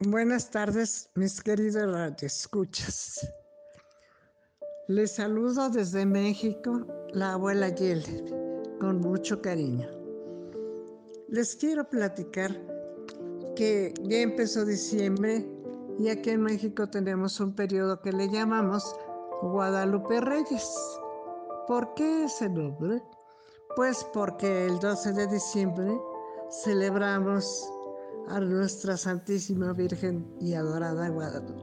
Buenas tardes, mis queridos escuchas. Les saludo desde México, la abuela Yele, con mucho cariño. Les quiero platicar que ya empezó diciembre y aquí en México tenemos un periodo que le llamamos Guadalupe Reyes. ¿Por qué ese nombre? Pues porque el 12 de diciembre celebramos a nuestra Santísima Virgen y adorada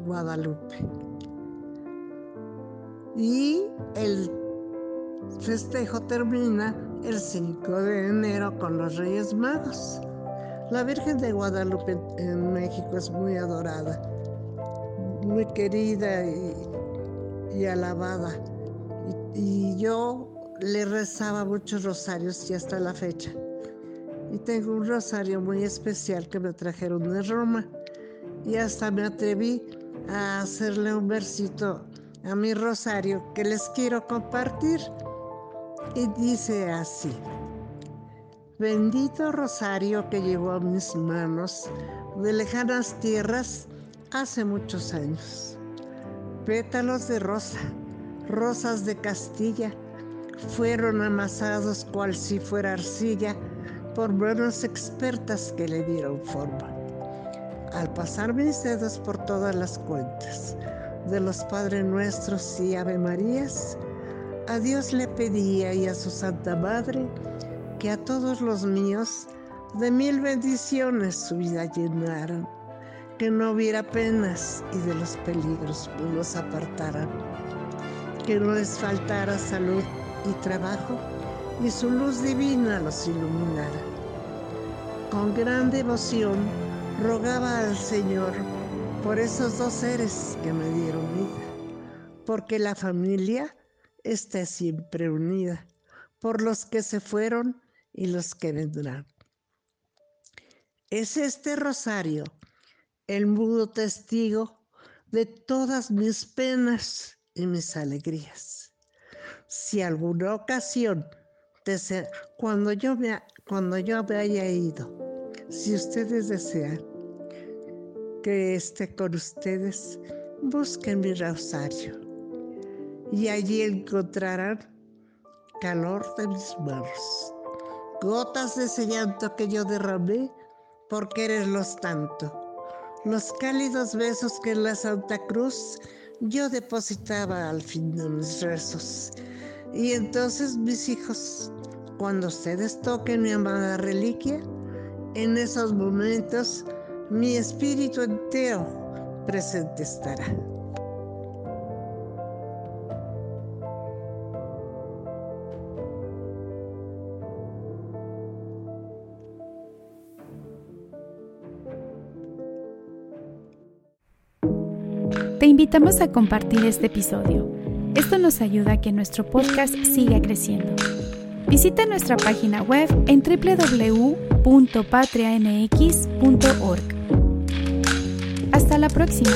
Guadalupe. Y el festejo termina el 5 de enero con los Reyes Magos. La Virgen de Guadalupe en México es muy adorada, muy querida y, alabada. y yo le rezaba muchos rosarios y hasta la fecha y tengo un rosario muy especial que me trajeron de Roma y hasta me atreví a hacerle un versito a mi rosario que les quiero compartir y dice así. Bendito rosario que llevó a mis manos de lejanas tierras hace muchos años. Pétalos de rosa, rosas de Castilla, fueron amasados cual si fuera arcilla por manos expertas que le dieron forma. Al pasar mis dedos por todas las cuentas de los Padres Nuestros y Ave Marías, a Dios le pedía y a su Santa Madre que a todos los míos de mil bendiciones su vida llenaran, que no hubiera penas y de los peligros nos apartaran, que no les faltara salud y trabajo y su luz divina los iluminara. Con gran devoción rogaba al Señor por esos dos seres que me dieron vida, porque la familia está siempre unida, por los que se fueron y los que vendrán. Es este rosario el mudo testigo de todas mis penas y mis alegrías. Si alguna ocasión cuando yo, me, cuando yo haya ido, si ustedes desean que esté con ustedes, busquen mi rosario y allí encontrarán calor de mis manos, gotas de ese llanto que yo derramé por quererlos tanto, los cálidos besos que en la Santa Cruz yo depositaba al fin de mis rezos y entonces mis hijos, cuando ustedes toquen mi amada reliquia, en esos momentos mi espíritu entero presente estará. Te invitamos a compartir este episodio esto nos ayuda a que nuestro podcast siga creciendo. Visita nuestra página web en www.patrianx.org. Hasta la próxima.